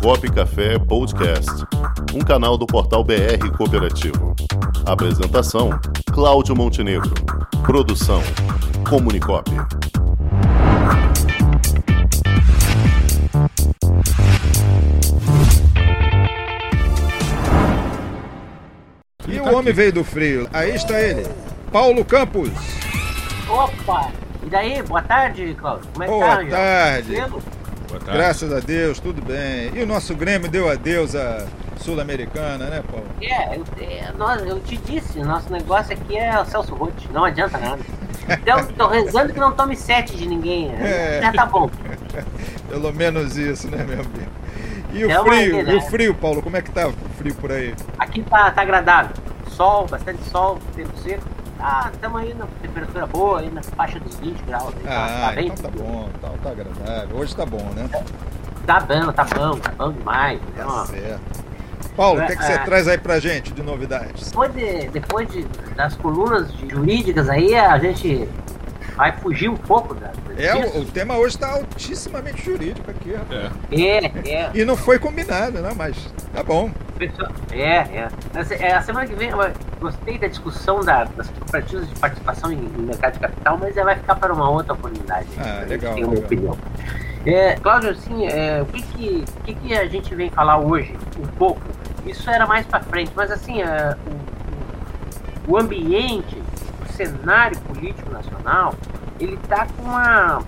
Comunicop Café Podcast, um canal do portal BR Cooperativo. Apresentação: Cláudio Montenegro. Produção: Comunicop. E o homem veio do frio. Aí está ele, Paulo Campos. Opa! E daí, boa tarde, Cláudio. Como é que Boa tá, Angel? tarde. Tranquilo? Boa tarde. Graças a Deus, tudo bem. E o nosso Grêmio deu adeus à Sul-Americana, né, Paulo? É, eu, é, nós, eu te disse, nosso negócio aqui é o Celso Roth, não adianta nada. Então, tô rezando que não tome sete de ninguém. né? É. Já tá bom. Pelo menos isso, né, meu amigo? E o É frio, ideia. e o frio, Paulo, como é que tá o frio por aí? Aqui tá, tá agradável. Sol, bastante sol, tempo seco. Ah, estamos aí na temperatura boa, aí na faixa dos 20 graus. aí, tá, Ah, tá bem? então tá bom, tá, tá agradável. Hoje tá bom, né? Tá bom, tá bom, tá bom demais. Tá Ó, certo. Paulo, o que, é que você É. traz aí pra gente de novidades? Depois, de, depois de, das colunas de- jurídicas aí, a gente vai fugir um pouco da, É, o, o tema hoje tá altissimamente jurídico aqui, rapaz. É. É, é. E não foi combinado, né? Mas tá bom. É, é. É, A semana que vem eu gostei da discussão da- das cooperativas de participação em, em mercado de capital, mas ela vai ficar para uma outra oportunidade. Ah, A gente legal, Tem uma legal. opinião. É, Cláudio, assim, é, o, que que, que que a gente vem falar hoje? Um pouco. Isso era mais para frente, mas assim, é, o, o ambiente, o cenário político nacional, ele está com uma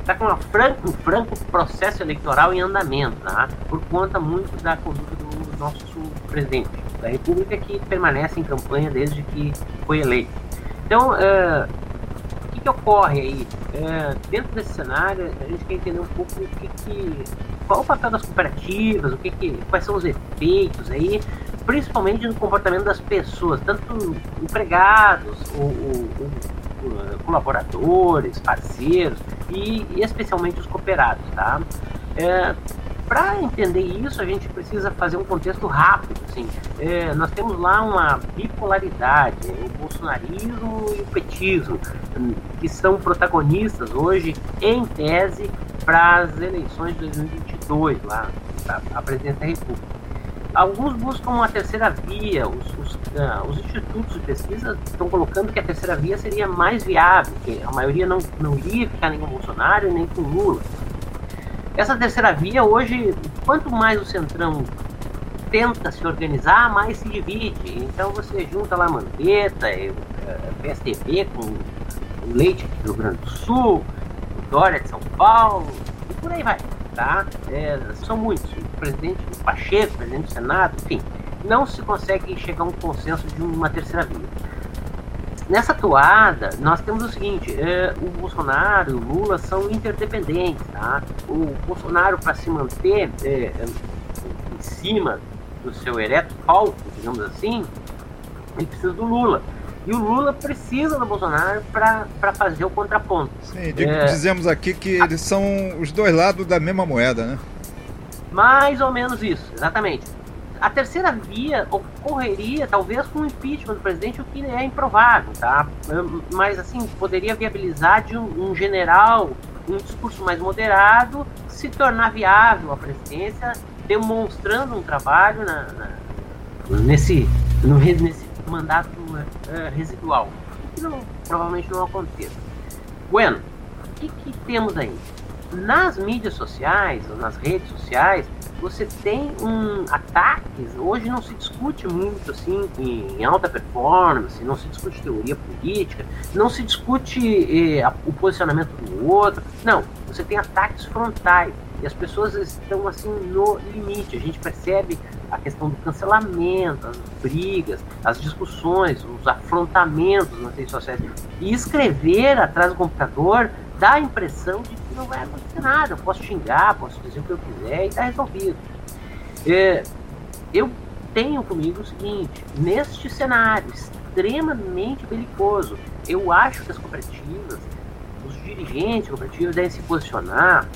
está com uma franco, um franco processo eleitoral em andamento, tá? por conta muito da conduta do nosso presidente da República, que permanece em campanha desde que foi eleito. Então, eh, o que, que ocorre aí? Eh, dentro desse cenário, a gente quer entender um pouco o que, que qual o papel das cooperativas, o que, que quais são os efeitos aí, principalmente no comportamento das pessoas, tanto empregados, ou, ou- ou, eh, colaboradores, parceiros e, e especialmente os cooperados, tá? Para entender isso, a gente precisa fazer um contexto rápido. Assim. É, nós temos lá uma bipolaridade, o bolsonarismo e o petismo, que são protagonistas hoje, em tese, para as eleições de 2022, lá, a presidência da República. Alguns buscam uma terceira via, os, os, ah, os institutos de pesquisa estão colocando que a terceira via seria mais viável, que a maioria não, não iria ficar nem com Bolsonaro nem com Lula. Essa terceira via hoje, quanto mais o Centrão tenta se organizar, mais se divide. Então você junta lá Mandetta, eh, PSDB com o Leite do Rio Grande do Sul, o Dória de São Paulo, e por aí vai. Tá? É, são muitos. O presidente Pacheco, o presidente do Senado, enfim. Não se consegue chegar a um consenso de uma terceira via. Nessa toada, nós temos o seguinte: é, o Bolsonaro e o Lula são interdependentes. Tá? O Bolsonaro, para se manter é, é, em cima do seu ereto palco, digamos assim, ele precisa do Lula. E o Lula precisa do Bolsonaro para fazer o contraponto. Sim, digo- É. dizemos aqui que eles são os dois lados da mesma moeda, né? Mais ou menos isso, exatamente. A terceira via ocorreria talvez com o impeachment do presidente, o que é improvável, tá? Mas assim, poderia viabilizar de um, um general, um discurso mais moderado, se tornar viável a presidência, demonstrando um trabalho na, na- nesse, no nesse mandato eh, residual. Que não, provavelmente não aconteça. Bueno, o que, que temos aí? Nas mídias sociais, ou nas redes sociais, você tem um ataques. Hoje não se discute muito assim em alta performance, não se discute teoria política, não se discute eh, o posicionamento do outro. Não, você tem ataques frontais e as pessoas estão assim no limite. A gente percebe a questão do cancelamento, as brigas, as discussões, os afrontamentos nas redes sociais. E escrever atrás do computador dá a impressão de não vai acontecer nada. Eu posso xingar, posso dizer o que eu quiser e está resolvido. É, eu tenho comigo o seguinte: neste cenário extremamente belicoso, eu acho que as cooperativas, os dirigentes cooperativos devem se posicionar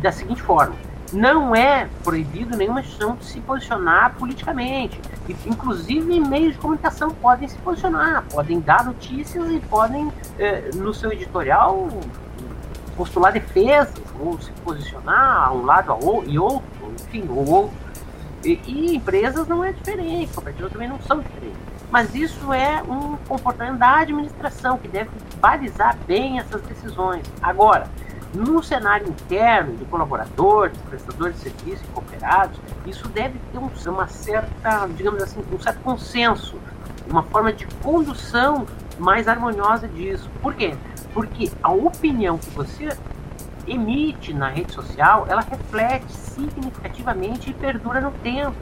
da seguinte forma. Não é proibido nenhuma instituição de se posicionar politicamente. E, inclusive, meios de comunicação podem se posicionar, podem dar notícias e podem, eh, no seu editorial, postular defesas ou se posicionar a um lado a ou- e outro, enfim, ou outros. E, e, empresas não é diferente, cooperativas também não são diferentes. Mas isso é um comportamento da administração que deve balizar bem essas decisões. Agora, no cenário interno de colaboradores, prestadores de serviço e cooperados, isso deve ter um, uma certa, digamos assim, um certo consenso, uma forma de condução mais harmoniosa disso. Por quê? Porque a opinião que você emite na rede social, ela reflete significativamente e perdura no tempo.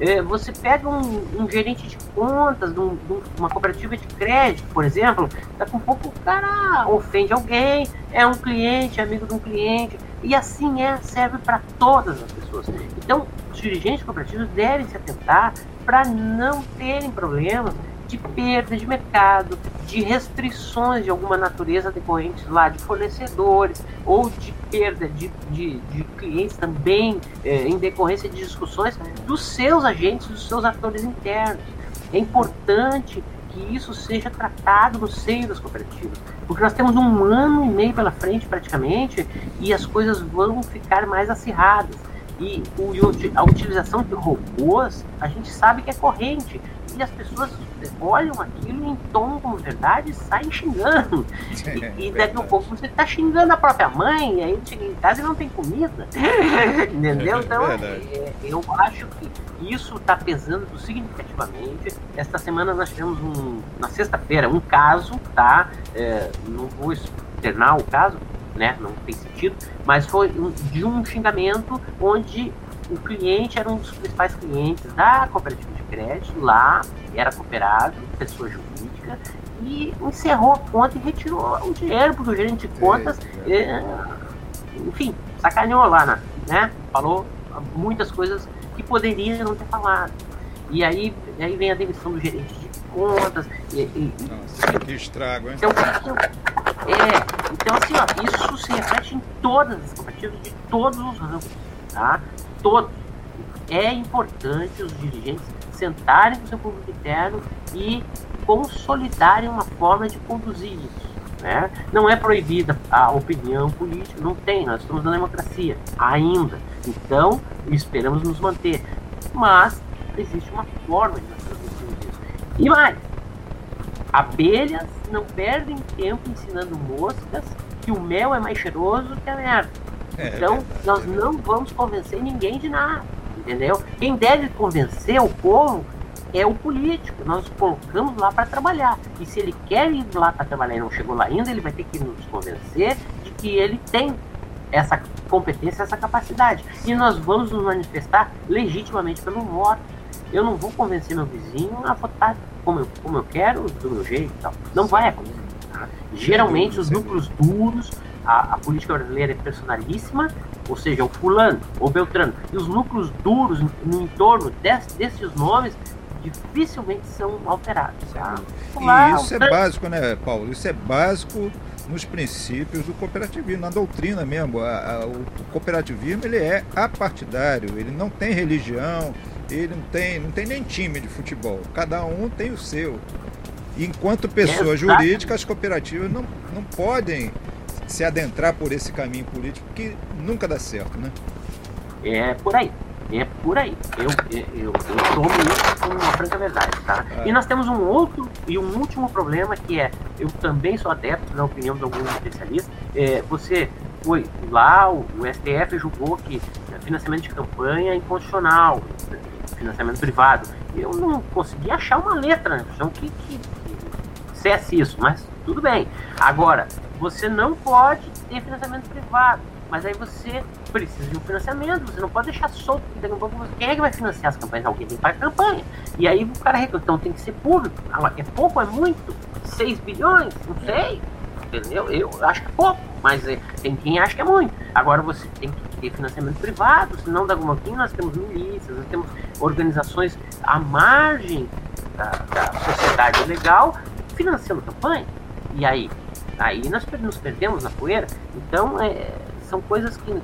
É, você pega um, um, gerente de contas de, um, de, uma cooperativa de crédito, por exemplo, daqui a pouco o cara ofende alguém, é um cliente, é amigo de um cliente, e assim é, serve para todas as pessoas. Então, os dirigentes cooperativos devem se atentar para não terem problemas de perda de mercado, de restrições de alguma natureza decorrentes lá de fornecedores ou de perda de, de, de clientes também é, em decorrência de discussões dos seus agentes, dos seus atores internos. É importante que isso seja tratado no seio das cooperativas, porque nós temos um ano e meio pela frente praticamente e as coisas vão ficar mais acirradas. E a utilização de robôs, a gente sabe que é corrente, e as pessoas olham aquilo em tom como verdade e saem xingando. E, e daqui a pouco você está xingando a própria mãe, e aí chega em casa e não tem comida. Entendeu? Então, é, eu acho que isso está pesando significativamente. Esta semana nós tivemos um, na sexta-feira, um caso, tá? É, não vou externar o caso, né? Não tem sentido, mas foi um, de um xingamento onde o cliente era um dos principais clientes da cooperativa de crédito lá, era cooperado, pessoa jurídica, e encerrou a conta e retirou o dinheiro, porque o gerente de contas, é, é. enfim, sacaneou lá, né? né? Falou muitas coisas que poderia não ter falado. E aí, aí vem a demissão do gerente de contas. E, e, Nossa, que estrago, hein? Então, é, então assim, ó, isso se reflete em todas as cooperativas de todos os ramos, tá? Todos. É importante os dirigentes sentarem com o seu público interno e consolidarem uma forma de conduzir isso. Né? Não é proibida a opinião política, não tem, nós estamos na democracia ainda. Então, esperamos nos manter. Mas existe uma forma de nós isso. E mais, abelhas não perdem tempo ensinando moscas que o mel é mais cheiroso que a merda. É, então, é nós não vamos convencer ninguém de nada, entendeu? Quem deve convencer o povo é o político. Nós colocamos lá para trabalhar. E se ele quer ir lá para trabalhar e não chegou lá ainda, ele vai ter que nos convencer de que ele tem essa competência, essa capacidade. E nós vamos nos manifestar legitimamente pelo voto. Eu não vou convencer meu vizinho a votar como eu, como eu quero, do meu jeito e tal. Não vai acontecer. Tá? Geralmente, os núcleos duros, a, a, política brasileira é personalíssima, ou seja, o fulano ou beltrano. E os núcleos duros no entorno desse, desses nomes dificilmente são alterados. Tá? E isso é básico, né, Paulo? Isso é básico nos princípios do cooperativismo, na doutrina mesmo. A, a, o cooperativismo ele é apartidário, ele não tem religião, ele não tem, não tem nem time de futebol. Cada um tem o seu. Enquanto pessoa jurídica, as cooperativas não, não podem se adentrar por esse caminho político, que nunca dá certo, né? É por aí. É por aí. Eu, eu, eu, tomo isso com uma franca verdade, tá? Ah. E nós temos um outro e um último problema que é, eu também sou adepto da opinião de alguns especialistas, é, você foi lá, o, o STF julgou que financiamento de campanha é inconstitucional, financiamento privado. Eu não consegui achar uma letra né? que, que, que cesse isso, mas tudo bem. Agora, você não pode ter financiamento privado mas aí você precisa de um financiamento, você não pode deixar solto, daqui a pouco quem é que vai financiar as campanhas? Alguém tem que pagar a campanha. E aí o cara reclama, então tem que ser público. Ah, é pouco, é muito? 6 bilhões? Não sei. Entendeu? Eu acho que é pouco, mas é, tem quem acha que é muito. Agora você tem que ter financiamento privado, senão da alguma coisa nós temos milícias, nós temos organizações à margem da, da sociedade legal financiando campanha. E aí? Aí nós nos perdemos na poeira. Então, é, são coisas que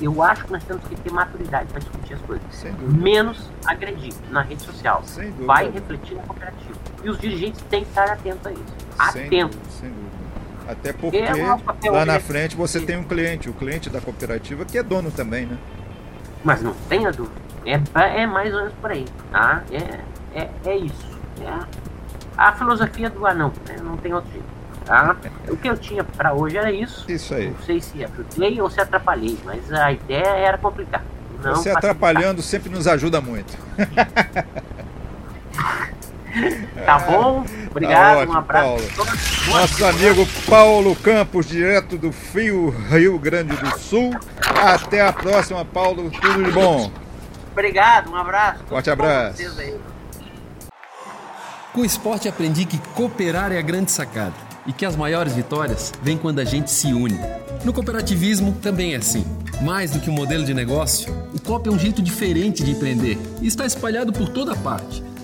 eu acho que nós temos que ter maturidade para discutir as coisas. Menos agredir na rede social. Vai refletir na cooperativa. E os dirigentes têm que estar atentos a isso. Atentos. Sem dúvida. Até porque é lá na frente você tem um cliente, o cliente da cooperativa que é dono também, né? Mas não tenha dúvida. É, é mais ou menos por aí, tá? É, é, é isso. É a, a filosofia do anão, né? Não tem outro jeito. Tá? O que eu tinha para hoje era isso. Isso aí. Não sei se ajudei ou se atrapalhei, mas a ideia era complicar. Não Você atrapalhando sempre nos ajuda muito. tá bom? Obrigado, tá ótimo, um abraço. Paulo. Nosso amigo Paulo Campos, direto do Fio Rio Grande do Sul. Até a próxima, Paulo. Tudo de bom. Obrigado, um abraço. Forte abraço. Com o esporte aprendi que cooperar é a grande sacada e que as maiores vitórias vêm quando a gente se une. No cooperativismo também é assim. Mais do que um modelo de negócio, o COP é um jeito diferente de empreender e está espalhado por toda parte